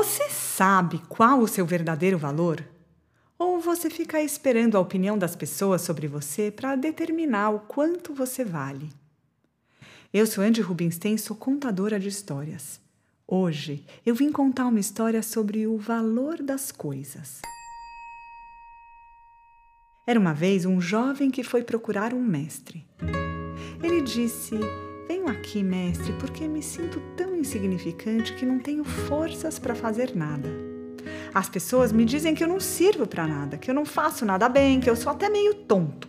Você sabe qual o seu verdadeiro valor? Ou você fica esperando a opinião das pessoas sobre você para determinar o quanto você vale? Eu sou Andy Rubinstein, sou contadora de histórias. Hoje eu vim contar uma história sobre o valor das coisas. Era uma vez um jovem que foi procurar um mestre. Ele disse: Venho aqui, mestre, porque me sinto tão insignificante que não tenho forças para fazer nada. As pessoas me dizem que eu não sirvo para nada, que eu não faço nada bem, que eu sou até meio tonto.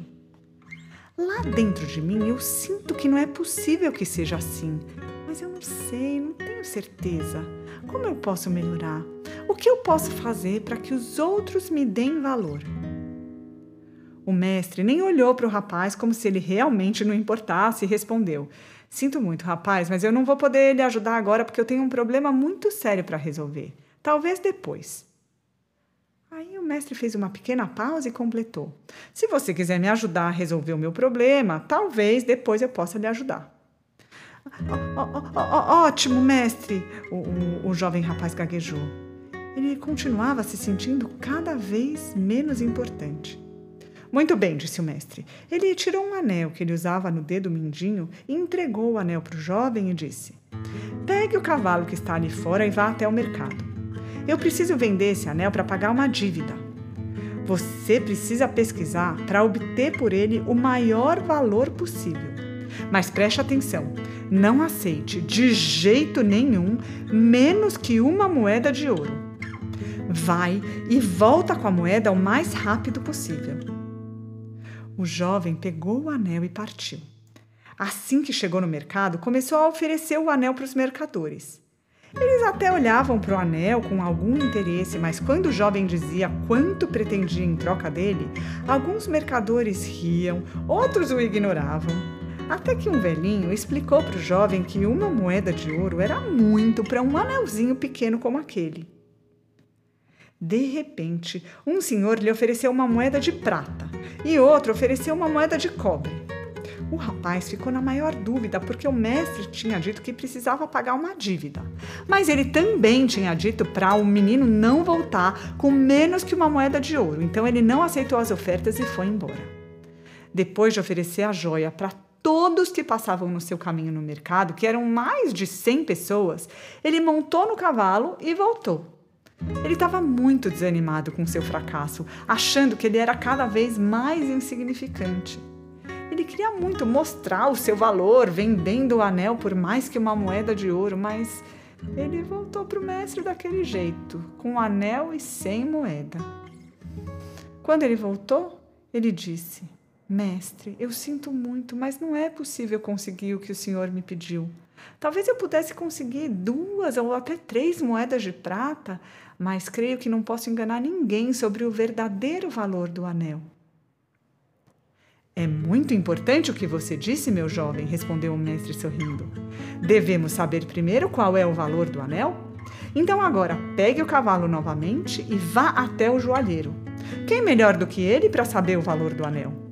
Lá dentro de mim eu sinto que não é possível que seja assim, mas eu não sei, não tenho certeza. Como eu posso melhorar? O que eu posso fazer para que os outros me deem valor? O mestre nem olhou para o rapaz como se ele realmente não importasse e respondeu: Sinto muito, rapaz, mas eu não vou poder lhe ajudar agora porque eu tenho um problema muito sério para resolver. Talvez depois. Aí o mestre fez uma pequena pausa e completou: Se você quiser me ajudar a resolver o meu problema, talvez depois eu possa lhe ajudar. ótimo, mestre! O, o, o jovem rapaz gaguejou. Ele continuava se sentindo cada vez menos importante. Muito bem, disse o mestre. Ele tirou um anel que ele usava no dedo mindinho e entregou o anel para o jovem e disse: Pegue o cavalo que está ali fora e vá até o mercado. Eu preciso vender esse anel para pagar uma dívida. Você precisa pesquisar para obter por ele o maior valor possível. Mas preste atenção: não aceite de jeito nenhum menos que uma moeda de ouro. Vai e volta com a moeda o mais rápido possível. O jovem pegou o anel e partiu. Assim que chegou no mercado, começou a oferecer o anel para os mercadores. Eles até olhavam para o anel com algum interesse, mas quando o jovem dizia quanto pretendia em troca dele, alguns mercadores riam, outros o ignoravam. Até que um velhinho explicou para o jovem que uma moeda de ouro era muito para um anelzinho pequeno como aquele. De repente, um senhor lhe ofereceu uma moeda de prata e outro ofereceu uma moeda de cobre. O rapaz ficou na maior dúvida porque o mestre tinha dito que precisava pagar uma dívida. Mas ele também tinha dito para o menino não voltar com menos que uma moeda de ouro. Então ele não aceitou as ofertas e foi embora. Depois de oferecer a joia para todos que passavam no seu caminho no mercado, que eram mais de 100 pessoas, ele montou no cavalo e voltou. Ele estava muito desanimado com seu fracasso, achando que ele era cada vez mais insignificante. Ele queria muito mostrar o seu valor vendendo o anel por mais que uma moeda de ouro, mas ele voltou para o mestre daquele jeito, com o anel e sem moeda. Quando ele voltou, ele disse: Mestre, eu sinto muito, mas não é possível conseguir o que o senhor me pediu. Talvez eu pudesse conseguir duas ou até três moedas de prata, mas creio que não posso enganar ninguém sobre o verdadeiro valor do anel. É muito importante o que você disse, meu jovem, respondeu o mestre sorrindo. Devemos saber primeiro qual é o valor do anel? Então agora pegue o cavalo novamente e vá até o joalheiro. Quem melhor do que ele para saber o valor do anel?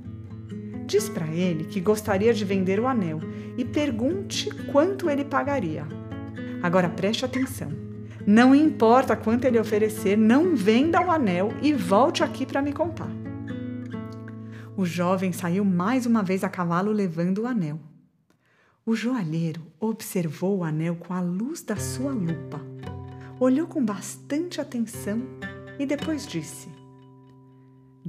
Diz para ele que gostaria de vender o anel e pergunte quanto ele pagaria. Agora preste atenção. Não importa quanto ele oferecer, não venda o anel e volte aqui para me contar. O jovem saiu mais uma vez a cavalo levando o anel. O joalheiro observou o anel com a luz da sua lupa, olhou com bastante atenção e depois disse: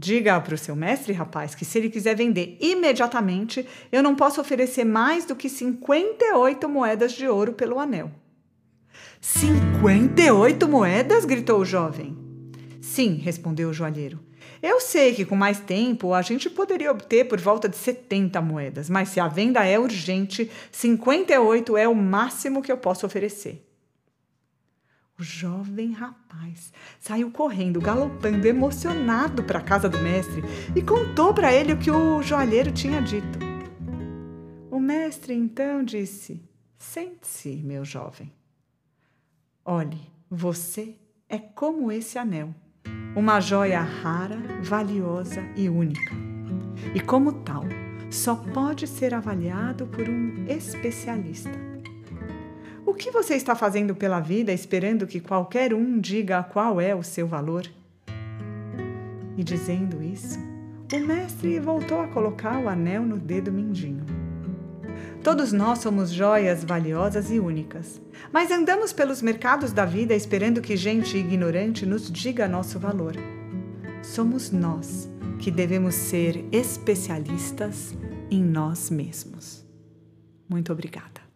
Diga para o seu mestre, rapaz, que se ele quiser vender imediatamente, eu não posso oferecer mais do que 58 moedas de ouro pelo anel. Cinquenta e oito moedas? gritou o jovem. Sim, respondeu o joalheiro. Eu sei que com mais tempo a gente poderia obter por volta de 70 moedas, mas se a venda é urgente, 58 é o máximo que eu posso oferecer. O jovem rapaz saiu correndo, galopando, emocionado para a casa do mestre e contou para ele o que o joalheiro tinha dito. O mestre então disse: Sente-se, meu jovem. Olhe, você é como esse anel, uma joia rara, valiosa e única. E como tal, só pode ser avaliado por um especialista. O que você está fazendo pela vida esperando que qualquer um diga qual é o seu valor? E dizendo isso, o mestre voltou a colocar o anel no dedo mindinho. Todos nós somos joias valiosas e únicas, mas andamos pelos mercados da vida esperando que gente ignorante nos diga nosso valor. Somos nós que devemos ser especialistas em nós mesmos. Muito obrigada.